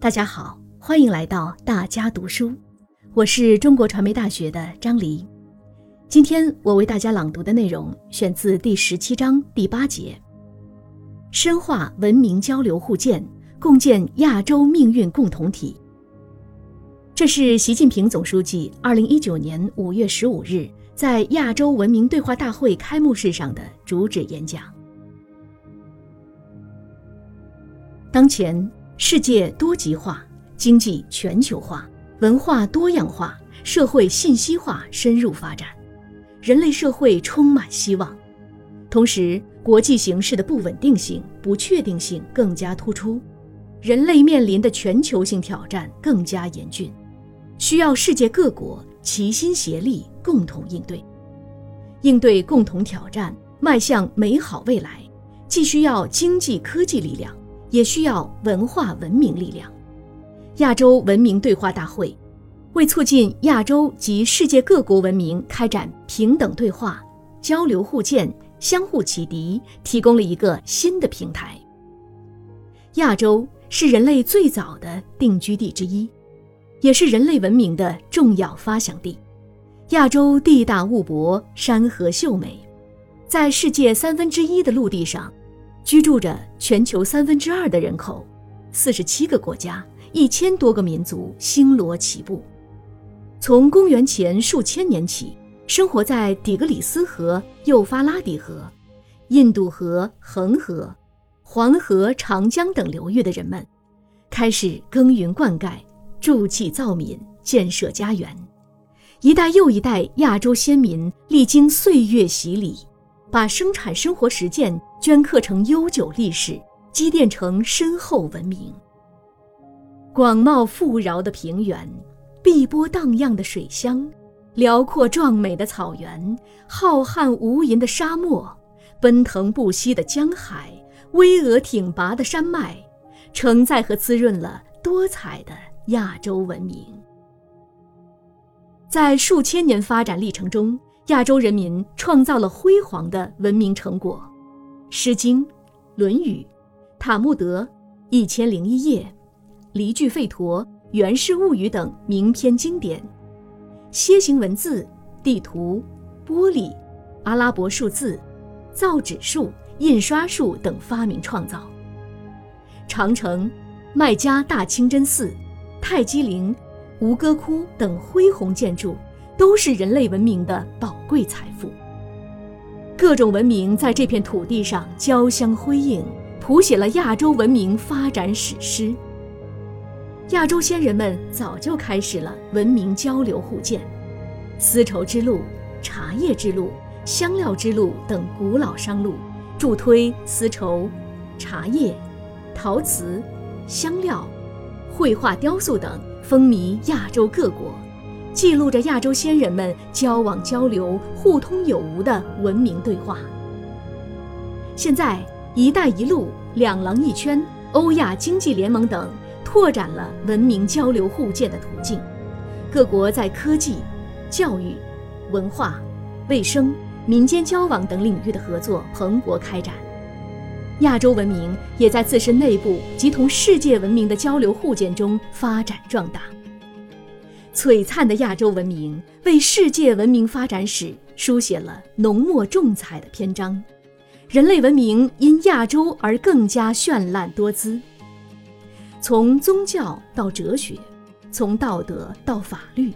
大家好，欢迎来到大家读书，我是中国传媒大学的张黎。今天我为大家朗读的内容选自第十七章第八节：深化文明交流互鉴，共建亚洲命运共同体。这是习近平总书记二零一九年五月十五日在亚洲文明对话大会开幕式上的主旨演讲。当前。世界多极化，经济全球化，文化多样化，社会信息化深入发展，人类社会充满希望。同时，国际形势的不稳定性、不确定性更加突出，人类面临的全球性挑战更加严峻，需要世界各国齐心协力，共同应对。应对共同挑战，迈向美好未来，既需要经济科技力量。也需要文化文明力量。亚洲文明对话大会，为促进亚洲及世界各国文明开展平等对话、交流互鉴、相互启迪，提供了一个新的平台。亚洲是人类最早的定居地之一，也是人类文明的重要发祥地。亚洲地大物博，山河秀美，在世界三分之一的陆地上。居住着全球三分之二的人口，四十七个国家，一千多个民族星罗棋布。从公元前数千年起，生活在底格里斯河、幼发拉底河、印度河、恒河、黄河、长江等流域的人们，开始耕耘灌溉，筑起造民，建设家园。一代又一代亚洲先民历经岁月洗礼。把生产生活实践镌刻成悠久历史，积淀成深厚文明。广袤富饶的平原，碧波荡漾的水乡，辽阔壮美的草原，浩瀚无垠的沙漠，奔腾不息的江海，巍峨挺拔的山脉，承载和滋润了多彩的亚洲文明。在数千年发展历程中。亚洲人民创造了辉煌的文明成果，《诗经》《论语》《塔木德》《一千零一夜》《离句吠陀》《源氏物语》等名篇经典，楔形文字、地图、玻璃、阿拉伯数字、造纸术、印刷术等发明创造。长城、麦加大清真寺、泰姬陵、吴哥窟等恢宏建筑。都是人类文明的宝贵财富。各种文明在这片土地上交相辉映，谱写了亚洲文明发展史诗。亚洲先人们早就开始了文明交流互鉴，丝绸之路、茶叶之路、香料之路等古老商路，助推丝绸、茶叶、陶瓷、香料、绘画、雕塑等，风靡亚洲各国。记录着亚洲先人们交往交流、互通有无的文明对话。现在，“一带一路”、两廊一圈、欧亚经济联盟等拓展了文明交流互鉴的途径，各国在科技、教育、文化、卫生、民间交往等领域的合作蓬勃开展。亚洲文明也在自身内部及同世界文明的交流互鉴中发展壮大。璀璨的亚洲文明为世界文明发展史书写了浓墨重彩的篇章，人类文明因亚洲而更加绚烂多姿。从宗教到哲学，从道德到法律，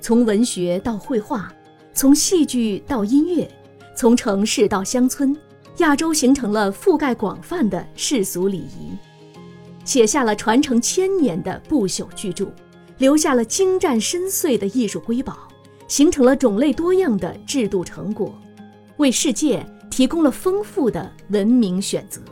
从文学到绘画，从戏剧到音乐，从城市到乡村，亚洲形成了覆盖广泛的世俗礼仪，写下了传承千年的不朽巨著。留下了精湛深邃的艺术瑰宝，形成了种类多样的制度成果，为世界提供了丰富的文明选择。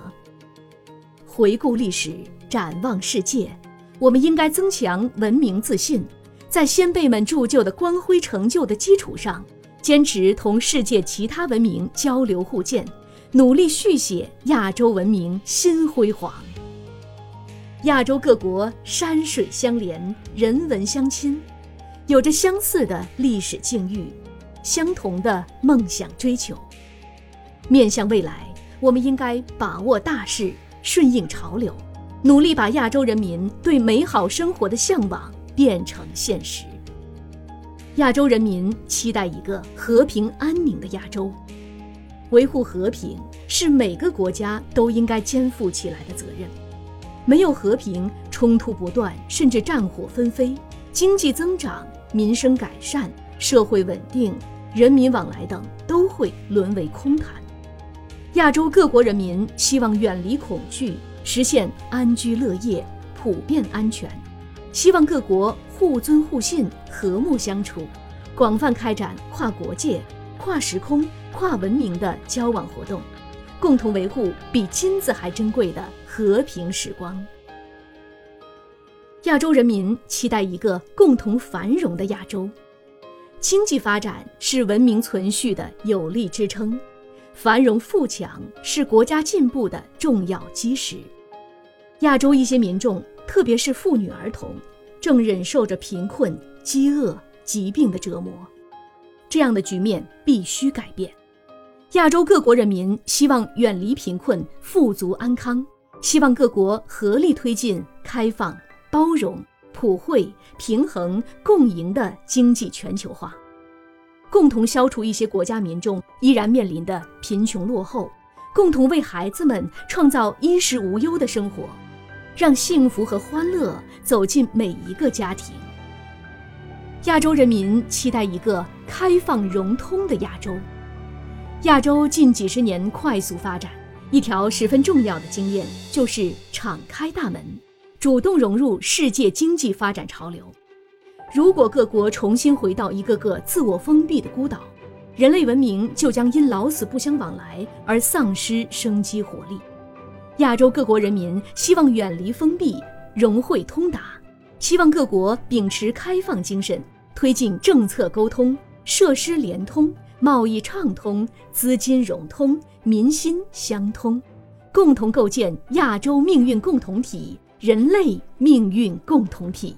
回顾历史，展望世界，我们应该增强文明自信，在先辈们铸就的光辉成就的基础上，坚持同世界其他文明交流互鉴，努力续写亚洲文明新辉煌。亚洲各国山水相连，人文相亲，有着相似的历史境遇，相同的梦想追求。面向未来，我们应该把握大势，顺应潮流，努力把亚洲人民对美好生活的向往变成现实。亚洲人民期待一个和平安宁的亚洲，维护和平是每个国家都应该肩负起来的责任。没有和平，冲突不断，甚至战火纷飞，经济增长、民生改善、社会稳定、人民往来等都会沦为空谈。亚洲各国人民希望远离恐惧，实现安居乐业、普遍安全。希望各国互尊互信、和睦相处，广泛开展跨国界、跨时空、跨文明的交往活动，共同维护比金子还珍贵的和平时光。亚洲人民期待一个共同繁荣的亚洲，经济发展是文明存续的有力支撑，繁荣富强是国家进步的重要基石。亚洲一些民众。特别是妇女儿童，正忍受着贫困、饥饿、疾病的折磨，这样的局面必须改变。亚洲各国人民希望远离贫困、富足安康，希望各国合力推进开放、包容、普惠、平衡、共赢的经济全球化，共同消除一些国家民众依然面临的贫穷落后，共同为孩子们创造衣食无忧的生活。让幸福和欢乐走进每一个家庭。亚洲人民期待一个开放融通的亚洲。亚洲近几十年快速发展，一条十分重要的经验就是敞开大门，主动融入世界经济发展潮流。如果各国重新回到一个个自我封闭的孤岛，人类文明就将因老死不相往来而丧失生机活力。亚洲各国人民希望远离封闭，融会通达，希望各国秉持开放精神，推进政策沟通、设施联通、贸易畅通、资金融通、民心相通，共同构建亚洲命运共同体、人类命运共同体。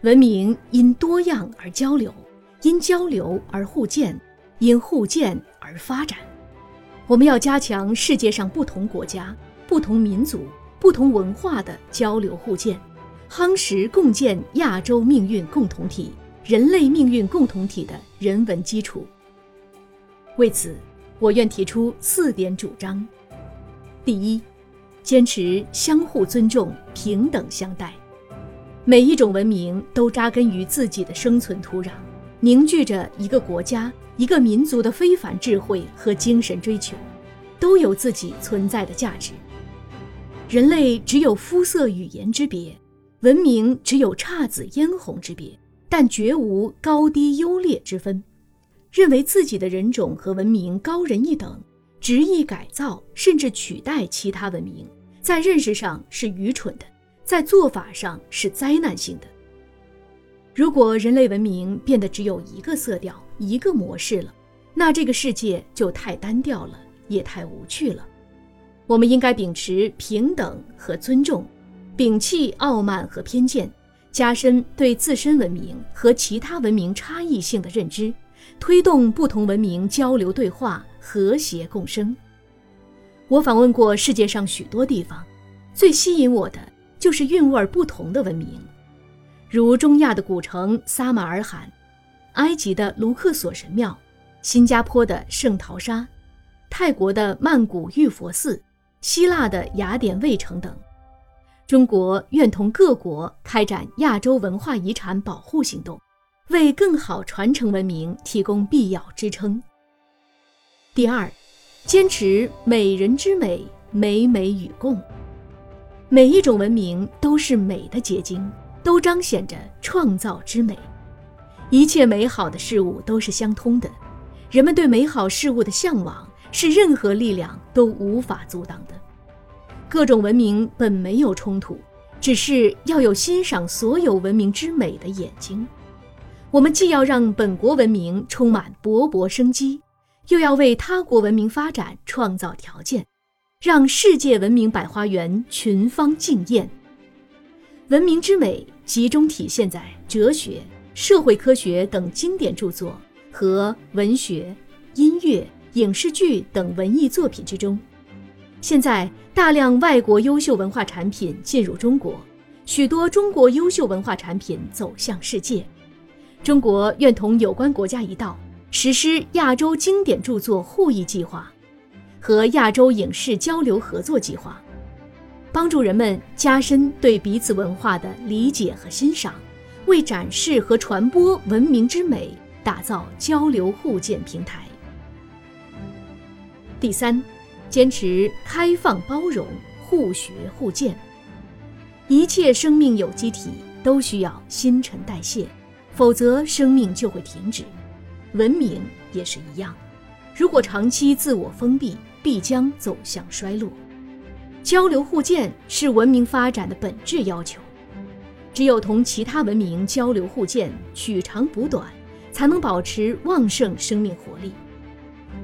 文明因多样而交流，因交流而互鉴，因互鉴而发展。我们要加强世界上不同国家、不同民族、不同文化的交流互鉴，夯实共建亚洲命运共同体、人类命运共同体的人文基础。为此，我愿提出四点主张：第一，坚持相互尊重、平等相待。每一种文明都扎根于自己的生存土壤，凝聚着一个国家。一个民族的非凡智慧和精神追求，都有自己存在的价值。人类只有肤色语言之别，文明只有姹紫嫣红之别，但绝无高低优劣之分。认为自己的人种和文明高人一等，执意改造甚至取代其他文明，在认识上是愚蠢的，在做法上是灾难性的。如果人类文明变得只有一个色调、一个模式了，那这个世界就太单调了，也太无趣了。我们应该秉持平等和尊重，摒弃傲慢和偏见，加深对自身文明和其他文明差异性的认知，推动不同文明交流对话、和谐共生。我访问过世界上许多地方，最吸引我的就是韵味不同的文明。如中亚的古城撒马尔罕，埃及的卢克索神庙，新加坡的圣淘沙，泰国的曼谷玉佛寺，希腊的雅典卫城等。中国愿同各国开展亚洲文化遗产保护行动，为更好传承文明提供必要支撑。第二，坚持美人之美，美美与共。每一种文明都是美的结晶。都彰显着创造之美，一切美好的事物都是相通的。人们对美好事物的向往是任何力量都无法阻挡的。各种文明本没有冲突，只是要有欣赏所有文明之美的眼睛。我们既要让本国文明充满勃勃生机，又要为他国文明发展创造条件，让世界文明百花园群芳竞艳。文明之美集中体现在哲学、社会科学等经典著作和文学、音乐、影视剧等文艺作品之中。现在大量外国优秀文化产品进入中国，许多中国优秀文化产品走向世界。中国愿同有关国家一道，实施亚洲经典著作互译计划和亚洲影视交流合作计划，帮助人们加深对彼此文化的理解和欣赏，为展示和传播文明之美打造交流互鉴平台。第三。坚持开放包容、互学互鉴。一切生命有机体都需要新陈代谢，否则生命就会停止。文明也是一样，如果长期自我封闭，必将走向衰落。交流互鉴是文明发展的本质要求。只有同其他文明交流互鉴，取长补短，才能保持旺盛生命活力。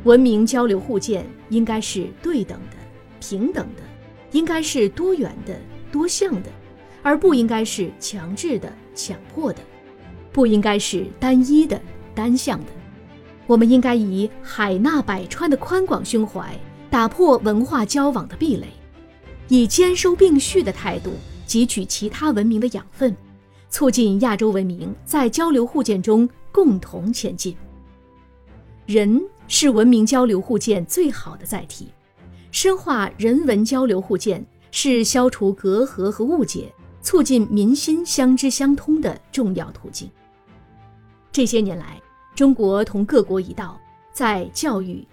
文明交流互鉴应该是对等的、平等的，应该是多元的、多向的，而不应该是强制的、强迫的，不应该是单一的、单向的。我们应该以海纳百川的宽广胸怀，打破文化交往的壁垒，以兼收并蓄的态度汲取其他文明的养分，促进亚洲文明在交流互鉴中共同前进。人。是文明交流互鉴最好的载体，深化人文交流互鉴是消除隔阂和误解、促进民心相知相通的重要途径。这些年来，中国同各国一道，在教育、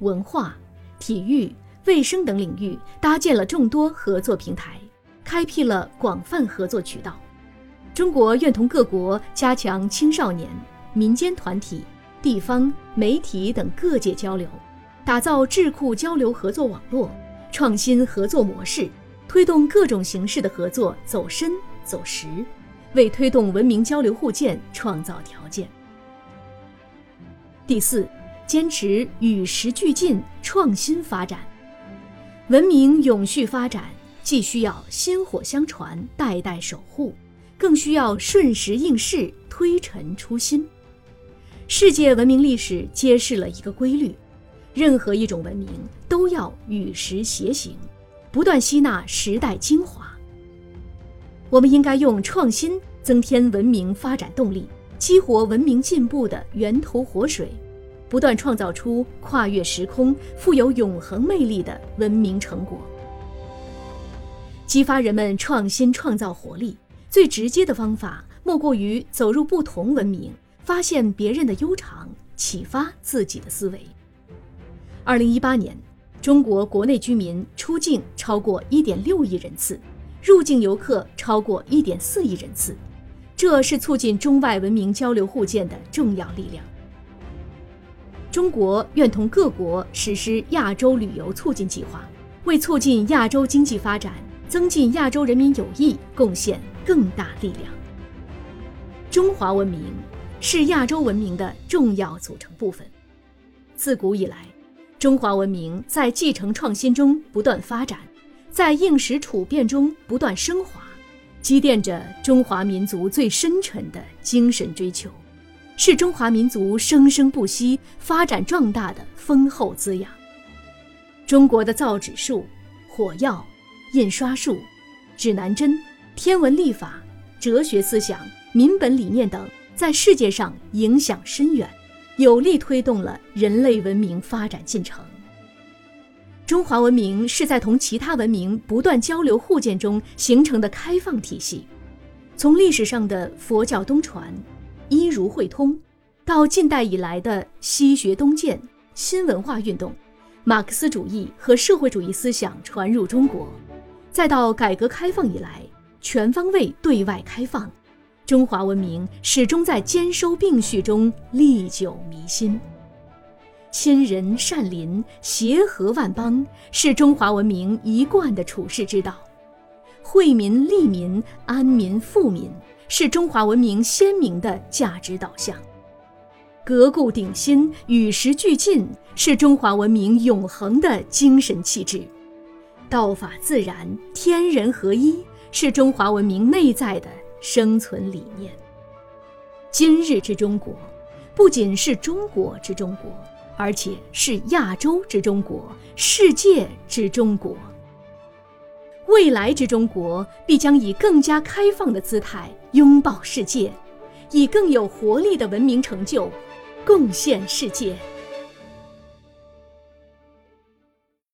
文化、体育、卫生等领域搭建了众多合作平台，开辟了广泛合作渠道。中国愿同各国加强青少年、民间团体。地方媒体等各界交流，打造智库交流合作网络，创新合作模式，推动各种形式的合作走深走实，为推动文明交流互鉴创造条件。第四，坚持与时俱进、创新发展。文明永续发展，既需要薪火相传、代代守护，更需要顺时应势、推陈出新。世界文明历史揭示了一个规律：任何一种文明都要与时偕行，不断吸纳时代精华。我们应该用创新增添文明发展动力，激活文明进步的源头活水，不断创造出跨越时空、富有永恒魅力的文明成果。激发人们创新创造活力，最直接的方法莫过于走入不同文明。发现别人的悠长，启发自己的思维。二零一八年，中国国内居民出境超过一点六亿人次，入境游客超过一点四亿人次，这是促进中外文明交流互鉴的重要力量。中国愿同各国实施亚洲旅游促进计划，为促进亚洲经济发展、增进亚洲人民友谊贡献更大力量。中华文明。是亚洲文明的重要组成部分。自古以来，中华文明在继承创新中不断发展，在应时处变中不断升华，积淀着中华民族最深沉的精神追求，是中华民族生生不息、发展壮大的丰厚滋养。中国的造纸术、火药、印刷术、指南针、天文历法、哲学思想、民本理念等。在世界上影响深远，有力推动了人类文明发展进程。中华文明是在同其他文明不断交流互鉴中形成的开放体系。从历史上的佛教东传、医儒会通，到近代以来的西学东渐、新文化运动、马克思主义和社会主义思想传入中国，再到改革开放以来全方位对外开放。中华文明始终在兼收并蓄中历久弥新。亲仁善邻、协和万邦是中华文明一贯的处世之道；惠民利民、安民富民是中华文明鲜明的价值导向；革故鼎新、与时俱进是中华文明永恒的精神气质；道法自然、天人合一是中华文明内在的。生存理念。今日之中国，不仅是中国之中国，而且是亚洲之中国，世界之中国。未来之中国必将以更加开放的姿态拥抱世界，以更有活力的文明成就贡献世界。